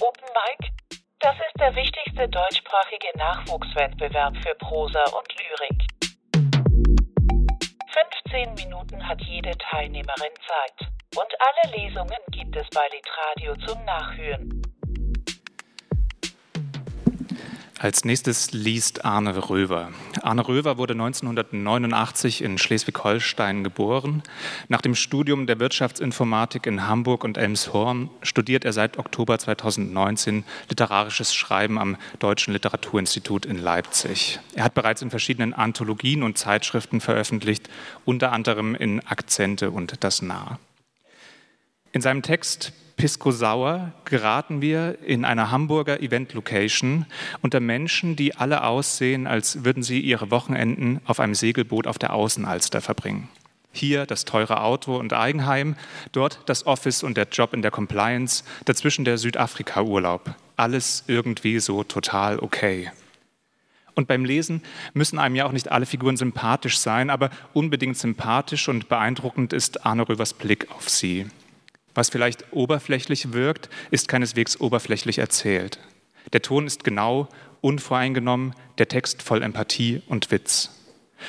Open Mic, das ist der wichtigste deutschsprachige Nachwuchswettbewerb für Prosa und Lyrik. 15 Minuten hat jede Teilnehmerin Zeit. Und alle Lesungen gibt es bei Litradio zum Nachhören. Als nächstes liest Arne Röver. Arne Röver wurde 1989 in Schleswig-Holstein geboren. Nach dem Studium der Wirtschaftsinformatik in Hamburg und Elmshorn studiert er seit Oktober 2019 literarisches Schreiben am Deutschen Literaturinstitut in Leipzig. Er hat bereits in verschiedenen Anthologien und Zeitschriften veröffentlicht, unter anderem in Akzente und Das Nah. In seinem Text Pisco Sauer geraten wir in einer Hamburger Event-Location unter Menschen, die alle aussehen, als würden sie ihre Wochenenden auf einem Segelboot auf der Außenalster verbringen. Hier das teure Auto und Eigenheim, dort das Office und der Job in der Compliance, dazwischen der Südafrika-Urlaub. Alles irgendwie so total okay. Und beim Lesen müssen einem ja auch nicht alle Figuren sympathisch sein, aber unbedingt sympathisch und beeindruckend ist Arne Rövers Blick auf sie. Was vielleicht oberflächlich wirkt, ist keineswegs oberflächlich erzählt. Der Ton ist genau, unvoreingenommen, der Text voll Empathie und Witz.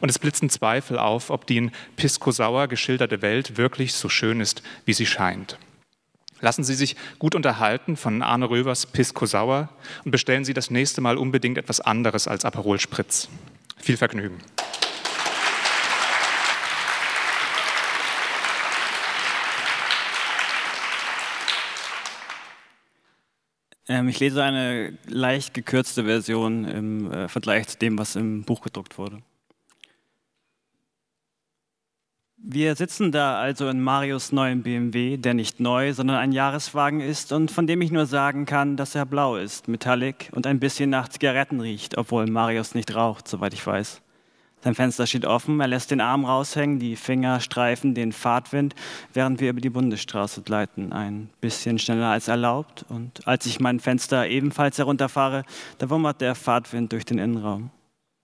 Und es blitzen Zweifel auf, ob die in Pisco Sauer geschilderte Welt wirklich so schön ist, wie sie scheint. Lassen Sie sich gut unterhalten von Arne Rövers Pisco Sauer und bestellen Sie das nächste Mal unbedingt etwas anderes als Aperol Spritz. Viel Vergnügen. Ich lese eine leicht gekürzte Version im äh, Vergleich zu dem, was im Buch gedruckt wurde. Wir sitzen da also in Marius neuen BMW, der nicht neu, sondern ein Jahreswagen ist und von dem ich nur sagen kann, dass er blau ist, metallic und ein bisschen nach Zigaretten riecht, obwohl Marius nicht raucht, soweit ich weiß. Sein Fenster steht offen, er lässt den Arm raushängen, die Finger streifen den Fahrtwind, während wir über die Bundesstraße gleiten. Ein bisschen schneller als erlaubt. Und als ich mein Fenster ebenfalls herunterfahre, da wummert der Fahrtwind durch den Innenraum.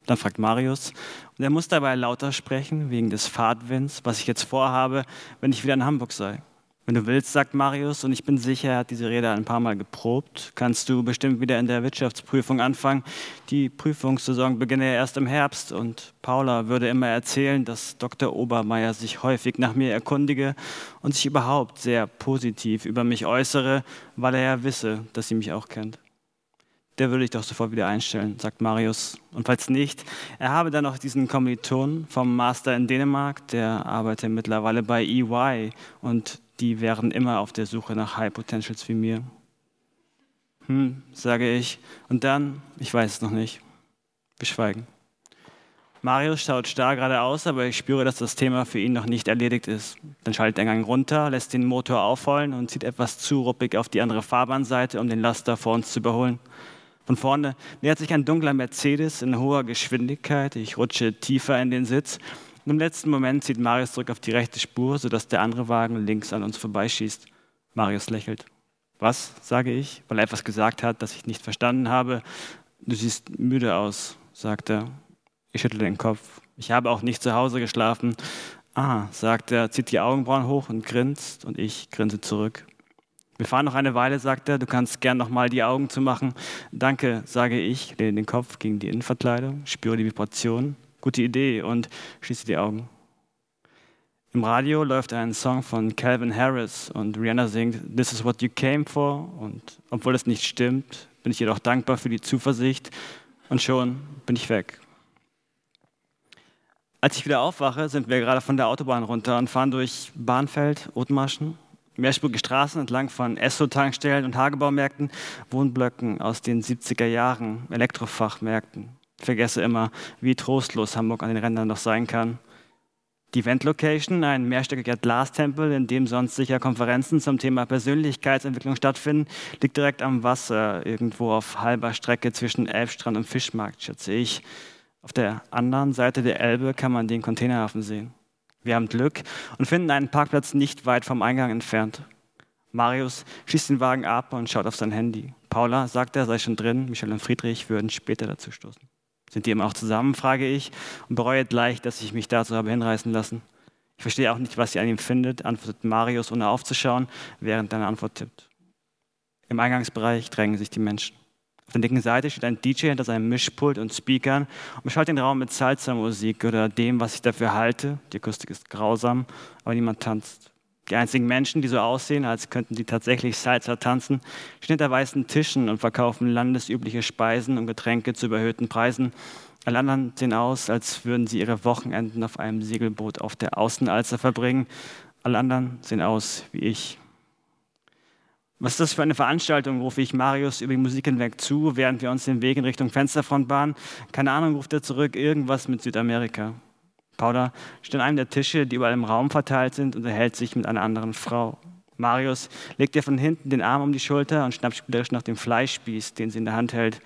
Dann fragt Marius, und er muss dabei lauter sprechen, wegen des Fahrtwinds, was ich jetzt vorhabe, wenn ich wieder in Hamburg sei. Wenn du willst, sagt Marius, und ich bin sicher, er hat diese Rede ein paar Mal geprobt, kannst du bestimmt wieder in der Wirtschaftsprüfung anfangen. Die Prüfungssaison beginne ja erst im Herbst und Paula würde immer erzählen, dass Dr. Obermeier sich häufig nach mir erkundige und sich überhaupt sehr positiv über mich äußere, weil er ja wisse, dass sie mich auch kennt. Der würde ich doch sofort wieder einstellen, sagt Marius. Und falls nicht, er habe dann noch diesen Kommiliton vom Master in Dänemark, der arbeitet mittlerweile bei EY und die wären immer auf der Suche nach High Potentials wie mir. Hm, sage ich. Und dann, ich weiß es noch nicht. Wir schweigen. Marius schaut starr geradeaus, aber ich spüre, dass das Thema für ihn noch nicht erledigt ist. Dann schaltet er Gang runter, lässt den Motor aufheulen und zieht etwas zu ruppig auf die andere Fahrbahnseite, um den Laster vor uns zu überholen. Von vorne nähert sich ein dunkler Mercedes in hoher Geschwindigkeit. Ich rutsche tiefer in den Sitz und im letzten Moment zieht Marius zurück auf die rechte Spur, sodass der andere Wagen links an uns vorbeischießt. Marius lächelt. Was, sage ich, weil er etwas gesagt hat, das ich nicht verstanden habe. Du siehst müde aus, sagt er. Ich schüttle den Kopf. Ich habe auch nicht zu Hause geschlafen. Ah, sagt er, zieht die Augenbrauen hoch und grinst und ich grinse zurück. Wir fahren noch eine Weile, sagt er, du kannst gern noch mal die Augen zumachen. Danke, sage ich, lehne den Kopf gegen die Innenverkleidung, spüre die Vibration gute Idee und schließe die Augen. Im Radio läuft ein Song von Calvin Harris und Rihanna singt This is what you came for und obwohl es nicht stimmt, bin ich jedoch dankbar für die Zuversicht und schon bin ich weg. Als ich wieder aufwache, sind wir gerade von der Autobahn runter und fahren durch Bahnfeld, Othmarschen, mehrspurige Straßen entlang von Esso-Tankstellen und Hagebaumärkten, Wohnblöcken aus den 70er Jahren, Elektrofachmärkten, vergesse immer, wie trostlos Hamburg an den Rändern noch sein kann. Die Event-Location, ein mehrstöckiger Glastempel, in dem sonst sicher Konferenzen zum Thema Persönlichkeitsentwicklung stattfinden, liegt direkt am Wasser, irgendwo auf halber Strecke zwischen Elbstrand und Fischmarkt, schätze ich. Auf der anderen Seite der Elbe kann man den Containerhafen sehen. Wir haben Glück und finden einen Parkplatz nicht weit vom Eingang entfernt. Marius schießt den Wagen ab und schaut auf sein Handy. Paula sagt, er sei schon drin. Michel und Friedrich würden später dazu stoßen. Sind die immer auch zusammen, frage ich und bereue gleich, dass ich mich dazu habe hinreißen lassen. Ich verstehe auch nicht, was sie an ihm findet, antwortet Marius, ohne aufzuschauen, während er eine Antwort tippt. Im Eingangsbereich drängen sich die Menschen. Auf der linken Seite steht ein DJ hinter seinem Mischpult und Speakern und beschallt den Raum mit Salsa-Musik oder dem, was ich dafür halte. Die Akustik ist grausam, aber niemand tanzt. Die einzigen Menschen, die so aussehen, als könnten sie tatsächlich Salsa tanzen, stehen hinter weißen Tischen und verkaufen landesübliche Speisen und Getränke zu überhöhten Preisen. Alle anderen sehen aus, als würden sie ihre Wochenenden auf einem Segelboot auf der Außenalster verbringen. Alle anderen sehen aus wie ich. Was ist das für eine Veranstaltung, rufe ich Marius über die Musik hinweg zu, während wir uns den Weg in Richtung Fensterfront bahnen. Keine Ahnung, ruft er zurück, irgendwas mit Südamerika. Paula steht an einem der Tische, die überall im Raum verteilt sind, und erhält sich mit einer anderen Frau. Marius legt ihr von hinten den Arm um die Schulter und schnappt spielerisch nach dem Fleischspieß, den sie in der Hand hält.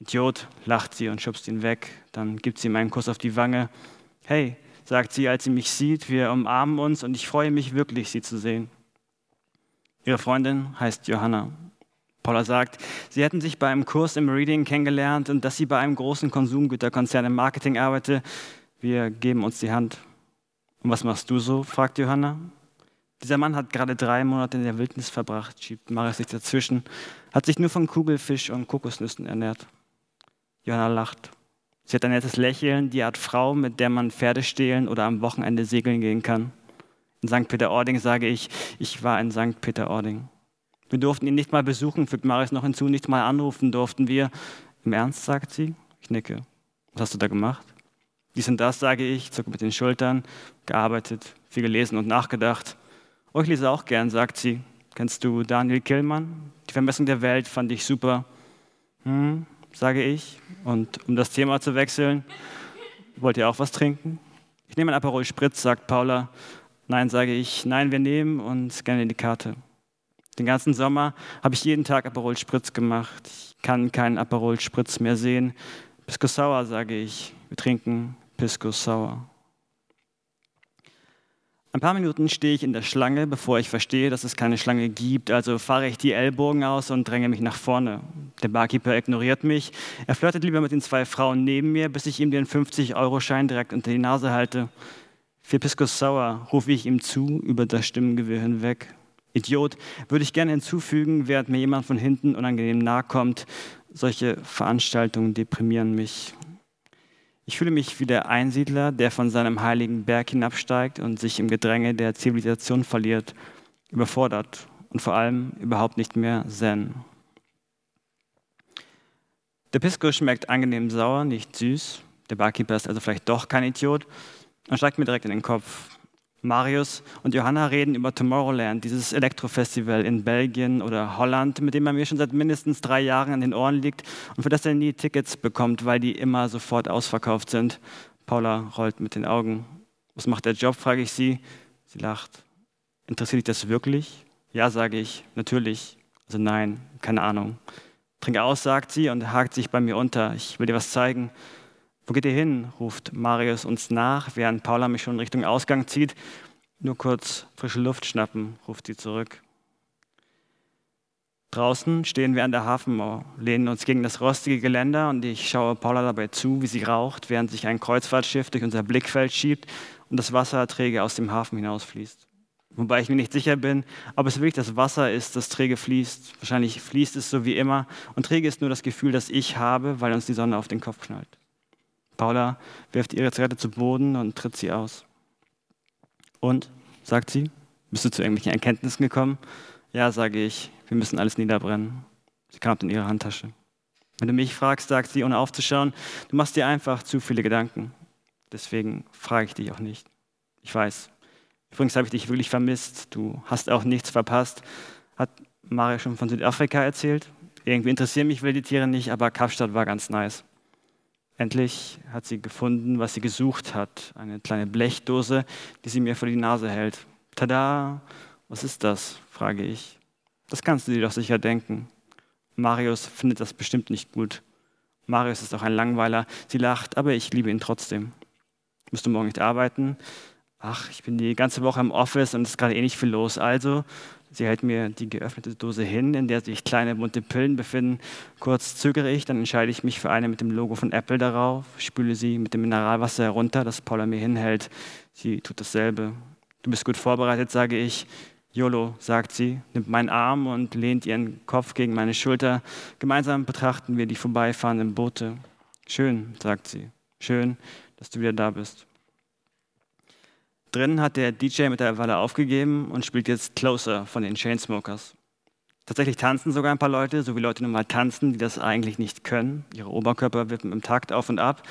Idiot, lacht sie und schubst ihn weg. Dann gibt sie ihm einen Kuss auf die Wange. Hey, sagt sie, als sie mich sieht, wir umarmen uns und ich freue mich wirklich, sie zu sehen. Ihre Freundin heißt Johanna. Paula sagt, sie hätten sich bei einem Kurs im Reading kennengelernt und dass sie bei einem großen Konsumgüterkonzern im Marketing arbeite. Wir geben uns die Hand. Und was machst du so? fragt Johanna. Dieser Mann hat gerade drei Monate in der Wildnis verbracht, schiebt Marius sich dazwischen, hat sich nur von Kugelfisch und Kokosnüssen ernährt. Johanna lacht. Sie hat ein nettes Lächeln, die Art Frau, mit der man Pferde stehlen oder am Wochenende segeln gehen kann. In St. Peter-Ording sage ich, ich war in St. Peter-Ording. Wir durften ihn nicht mal besuchen, fügt Marius noch hinzu, nicht mal anrufen durften wir. Im Ernst, sagt sie. Ich nicke. Was hast du da gemacht? Dies und das, sage ich, zucke mit den Schultern, gearbeitet, viel gelesen und nachgedacht. Oh, ich lese auch gern, sagt sie. Kennst du Daniel Killmann? Die Vermessung der Welt fand ich super. Hm, sage ich. Und um das Thema zu wechseln, wollt ihr auch was trinken? Ich nehme ein Aperol Spritz, sagt Paula. Nein, sage ich. Nein, wir nehmen und scannen die Karte. Den ganzen Sommer habe ich jeden Tag Aperol Spritz gemacht. Ich kann keinen Aperol Spritz mehr sehen. Pisco Sauer, sage ich. Wir trinken Pisco Sauer. Ein paar Minuten stehe ich in der Schlange, bevor ich verstehe, dass es keine Schlange gibt. Also fahre ich die Ellbogen aus und dränge mich nach vorne. Der Barkeeper ignoriert mich. Er flirtet lieber mit den zwei Frauen neben mir, bis ich ihm den 50-Euro-Schein direkt unter die Nase halte. Für Pisco Sauer rufe ich ihm zu, über das Stimmengewirr hinweg. Idiot, würde ich gerne hinzufügen, während mir jemand von hinten unangenehm nahe kommt. Solche Veranstaltungen deprimieren mich. Ich fühle mich wie der Einsiedler, der von seinem heiligen Berg hinabsteigt und sich im Gedränge der Zivilisation verliert, überfordert und vor allem überhaupt nicht mehr zen. Der Pisco schmeckt angenehm sauer, nicht süß. Der Barkeeper ist also vielleicht doch kein Idiot und steigt mir direkt in den Kopf. Marius und Johanna reden über Tomorrowland, dieses Elektrofestival in Belgien oder Holland, mit dem er mir schon seit mindestens drei Jahren an den Ohren liegt und für das er nie Tickets bekommt, weil die immer sofort ausverkauft sind. Paula rollt mit den Augen. Was macht der Job, frage ich sie. Sie lacht. Interessiert dich das wirklich? Ja, sage ich. Natürlich. Also nein, keine Ahnung. Trinke aus, sagt sie und hakt sich bei mir unter. Ich will dir was zeigen. Wo geht ihr hin? ruft Marius uns nach, während Paula mich schon Richtung Ausgang zieht. Nur kurz frische Luft schnappen, ruft sie zurück. Draußen stehen wir an der Hafenmauer, lehnen uns gegen das rostige Geländer und ich schaue Paula dabei zu, wie sie raucht, während sich ein Kreuzfahrtschiff durch unser Blickfeld schiebt und das Wasser träge aus dem Hafen hinausfließt. Wobei ich mir nicht sicher bin, ob es wirklich das Wasser ist, das träge fließt. Wahrscheinlich fließt es so wie immer und träge ist nur das Gefühl, das ich habe, weil uns die Sonne auf den Kopf knallt. Paula wirft ihre Zigarette zu Boden und tritt sie aus. Und, sagt sie, bist du zu irgendwelchen Erkenntnissen gekommen? Ja, sage ich, wir müssen alles niederbrennen. Sie kramt in ihre Handtasche. Wenn du mich fragst, sagt sie, ohne aufzuschauen, du machst dir einfach zu viele Gedanken. Deswegen frage ich dich auch nicht. Ich weiß. Übrigens habe ich dich wirklich vermisst. Du hast auch nichts verpasst. Hat Maria schon von Südafrika erzählt? Irgendwie interessieren mich wilde Tiere nicht, aber Kapstadt war ganz nice. Endlich hat sie gefunden, was sie gesucht hat. Eine kleine Blechdose, die sie mir vor die Nase hält. Tada! Was ist das? frage ich. Das kannst du dir doch sicher denken. Marius findet das bestimmt nicht gut. Marius ist auch ein Langweiler. Sie lacht, aber ich liebe ihn trotzdem. Musst du morgen nicht arbeiten? Ach, ich bin die ganze Woche im Office und es ist gerade eh nicht viel los. Also Sie hält mir die geöffnete Dose hin, in der sich kleine bunte Pillen befinden. Kurz zögere ich, dann entscheide ich mich für eine mit dem Logo von Apple darauf, spüle sie mit dem Mineralwasser herunter, das Paula mir hinhält. Sie tut dasselbe. Du bist gut vorbereitet, sage ich. YOLO, sagt sie, nimmt meinen Arm und lehnt ihren Kopf gegen meine Schulter. Gemeinsam betrachten wir die vorbeifahrenden Boote. Schön, sagt sie. Schön, dass du wieder da bist. Drinnen hat der DJ mittlerweile aufgegeben und spielt jetzt Closer von den Chainsmokers. Tatsächlich tanzen sogar ein paar Leute, so wie Leute nun mal tanzen, die das eigentlich nicht können. Ihre Oberkörper wippen im Takt auf und ab.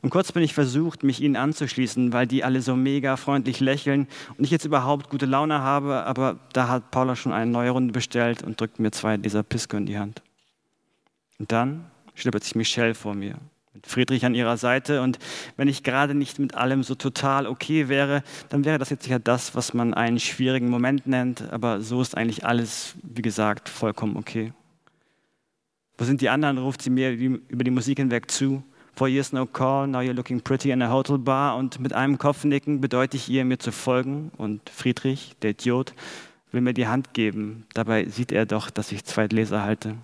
Und kurz bin ich versucht, mich ihnen anzuschließen, weil die alle so mega freundlich lächeln und ich jetzt überhaupt gute Laune habe, aber da hat Paula schon eine neue Runde bestellt und drückt mir zwei dieser Pisko in die Hand. Und dann schnippert sich Michelle vor mir, mit Friedrich an ihrer Seite und wenn ich gerade nicht mit allem so total okay wäre, dann wäre das jetzt sicher das, was man einen schwierigen Moment nennt, aber so ist eigentlich alles, wie gesagt, vollkommen okay. Wo sind die anderen, ruft sie mir über die Musik hinweg zu. Four years no call, now you're looking pretty in a hotel bar. Und mit einem Kopfnicken bedeute ich ihr, mir zu folgen. Und Friedrich, der Idiot, will mir die Hand geben. Dabei sieht er doch, dass ich zwei Gläser halte.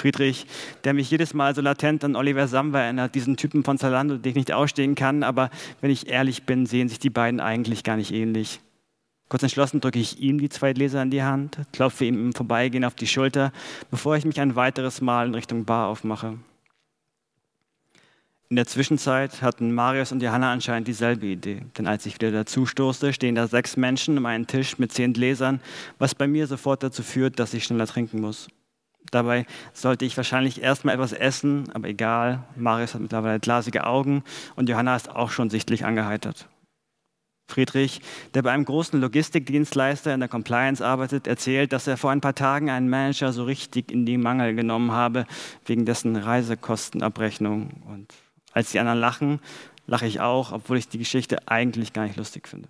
Friedrich, der mich jedes Mal so latent an Oliver Samba erinnert, diesen Typen von Zalando, den ich nicht ausstehen kann, aber wenn ich ehrlich bin, sehen sich die beiden eigentlich gar nicht ähnlich. Kurz entschlossen drücke ich ihm die zwei Gläser in die Hand, klopfe ihm im Vorbeigehen auf die Schulter, bevor ich mich ein weiteres Mal in Richtung Bar aufmache. In der Zwischenzeit hatten Marius und Johanna anscheinend dieselbe Idee. Denn als ich wieder dazu stoße, stehen da sechs Menschen um einen Tisch mit zehn Gläsern, was bei mir sofort dazu führt, dass ich schneller trinken muss. Dabei sollte ich wahrscheinlich erstmal etwas essen, aber egal. Marius hat mittlerweile glasige Augen und Johanna ist auch schon sichtlich angeheitert. Friedrich, der bei einem großen Logistikdienstleister in der Compliance arbeitet, erzählt, dass er vor ein paar Tagen einen Manager so richtig in die Mangel genommen habe, wegen dessen Reisekostenabrechnung. Und als die anderen lachen, lache ich auch, obwohl ich die Geschichte eigentlich gar nicht lustig finde.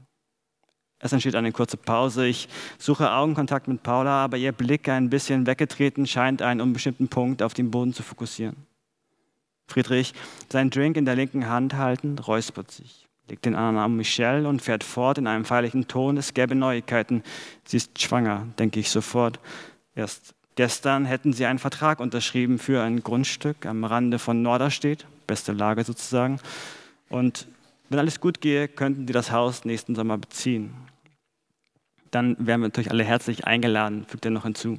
Es entsteht eine kurze Pause. Ich suche Augenkontakt mit Paula, aber ihr Blick, ein bisschen weggetreten, scheint einen unbestimmten Punkt auf den Boden zu fokussieren. Friedrich, seinen Drink in der linken Hand haltend, räuspert sich, legt den anderen Arm Michelle und fährt fort in einem feierlichen Ton, es gäbe Neuigkeiten. Sie ist schwanger, denke ich sofort. Erst gestern hätten sie einen Vertrag unterschrieben für ein Grundstück am Rande von Norderstedt, beste Lage sozusagen. Und wenn alles gut gehe, könnten die das Haus nächsten Sommer beziehen. Dann wären wir natürlich alle herzlich eingeladen, fügt er noch hinzu.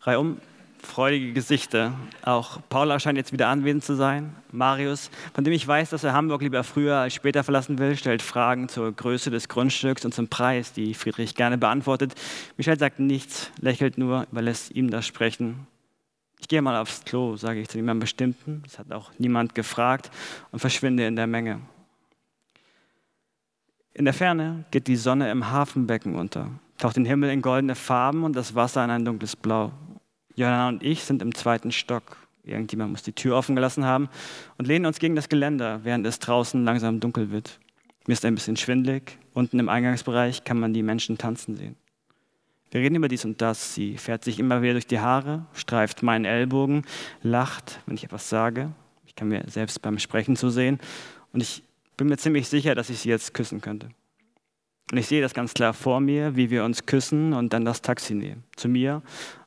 Reihum freudige Gesichter. Auch Paula scheint jetzt wieder anwesend zu sein. Marius, von dem ich weiß, dass er Hamburg lieber früher als später verlassen will, stellt Fragen zur Größe des Grundstücks und zum Preis, die Friedrich gerne beantwortet. Michel sagt nichts, lächelt nur, überlässt ihm das Sprechen. Ich gehe mal aufs Klo, sage ich zu jemandem Bestimmten. Das hat auch niemand gefragt und verschwinde in der Menge. In der Ferne geht die Sonne im Hafenbecken unter, taucht den Himmel in goldene Farben und das Wasser in ein dunkles Blau. Johanna und ich sind im zweiten Stock. Irgendjemand muss die Tür offen gelassen haben und lehnen uns gegen das Geländer, während es draußen langsam dunkel wird. Mir ist ein bisschen schwindlig. Unten im Eingangsbereich kann man die Menschen tanzen sehen. Wir reden über dies und das. Sie fährt sich immer wieder durch die Haare, streift meinen Ellbogen, lacht, wenn ich etwas sage. Ich kann mir selbst beim Sprechen zusehen. Und ich bin mir ziemlich sicher, dass ich sie jetzt küssen könnte. Und ich sehe das ganz klar vor mir, wie wir uns küssen und dann das Taxi nehmen. Zu mir,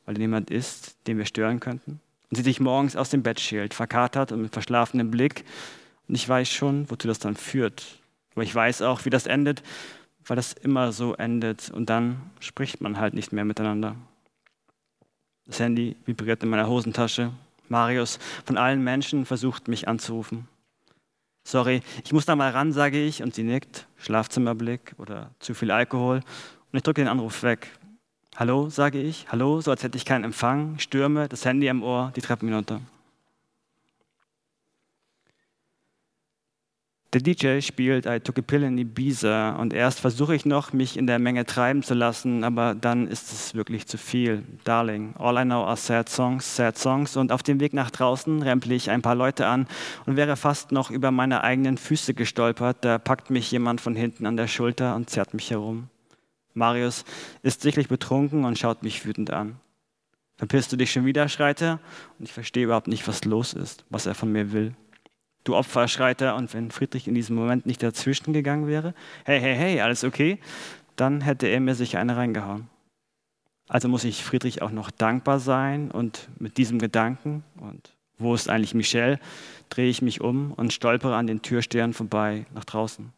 weil da jemand ist, den wir stören könnten. Und sie sich morgens aus dem Bett schält, verkatert und mit verschlafenem Blick. Und ich weiß schon, wozu das dann führt. Aber ich weiß auch, wie das endet weil das immer so endet und dann spricht man halt nicht mehr miteinander. Das Handy vibriert in meiner Hosentasche. Marius von allen Menschen versucht mich anzurufen. Sorry, ich muss da mal ran, sage ich, und sie nickt, Schlafzimmerblick oder zu viel Alkohol, und ich drücke den Anruf weg. Hallo, sage ich, hallo, so als hätte ich keinen Empfang, stürme, das Handy am Ohr, die Treppen hinunter. Der DJ spielt I Took a Pill in Ibiza und erst versuche ich noch, mich in der Menge treiben zu lassen, aber dann ist es wirklich zu viel. Darling, all I know are sad songs, sad songs und auf dem Weg nach draußen rempel ich ein paar Leute an und wäre fast noch über meine eigenen Füße gestolpert, da packt mich jemand von hinten an der Schulter und zerrt mich herum. Marius ist sichtlich betrunken und schaut mich wütend an. Verpisst du dich schon wieder, schreit und ich verstehe überhaupt nicht, was los ist, was er von mir will du Opfer, schreit er. Und wenn Friedrich in diesem Moment nicht dazwischen gegangen wäre, hey, hey, hey, alles okay, dann hätte er mir sicher eine reingehauen. Also muss ich Friedrich auch noch dankbar sein und mit diesem Gedanken und wo ist eigentlich Michelle, drehe ich mich um und stolpere an den Türstern vorbei nach draußen.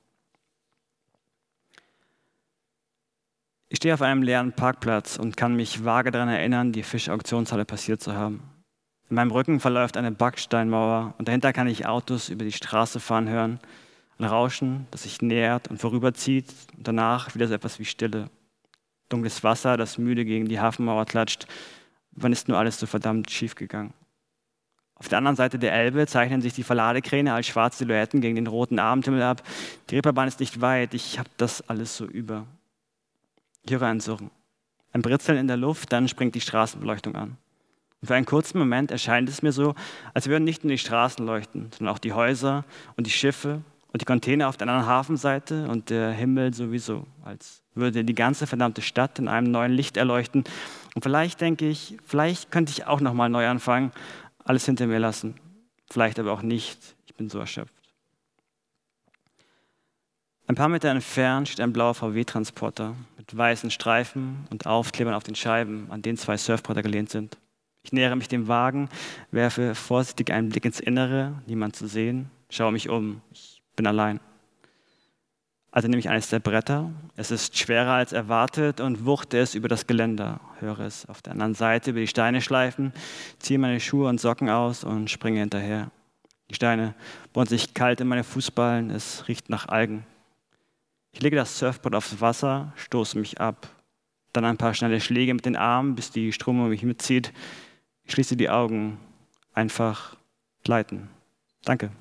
Ich stehe auf einem leeren Parkplatz und kann mich vage daran erinnern, die Fischauktionshalle passiert zu haben. In meinem Rücken verläuft eine Backsteinmauer und dahinter kann ich Autos über die Straße fahren hören. Ein Rauschen, das sich nähert und vorüberzieht und danach wieder so etwas wie Stille. Dunkles Wasser, das müde gegen die Hafenmauer klatscht. Wann ist nur alles so verdammt schief gegangen? Auf der anderen Seite der Elbe zeichnen sich die Verladekräne als schwarze Silhouetten gegen den roten Abendhimmel ab. Die Reeperbahn ist nicht weit, ich habe das alles so über. Ich höre ein Surren. Ein Britzeln in der Luft, dann springt die Straßenbeleuchtung an. Und für einen kurzen Moment erscheint es mir so, als würden nicht nur die Straßen leuchten, sondern auch die Häuser und die Schiffe und die Container auf der anderen Hafenseite und der Himmel sowieso, als würde die ganze verdammte Stadt in einem neuen Licht erleuchten. Und vielleicht denke ich, vielleicht könnte ich auch noch mal neu anfangen, alles hinter mir lassen. Vielleicht aber auch nicht. Ich bin so erschöpft. Ein paar Meter entfernt steht ein blauer VW-Transporter mit weißen Streifen und Aufklebern auf den Scheiben, an denen zwei Surfboarder gelehnt sind. Ich nähere mich dem Wagen, werfe vorsichtig einen Blick ins Innere, niemand zu sehen, schaue mich um. Ich bin allein. Also nehme ich eines der Bretter. Es ist schwerer als erwartet und wuchte es über das Geländer. Höre es auf der anderen Seite über die Steine schleifen, ziehe meine Schuhe und Socken aus und springe hinterher. Die Steine bohren sich kalt in meine Fußballen. Es riecht nach Algen. Ich lege das Surfboard aufs Wasser, stoße mich ab. Dann ein paar schnelle Schläge mit den Armen, bis die Strömung mich mitzieht. Ich schließe die Augen. Einfach gleiten. Danke.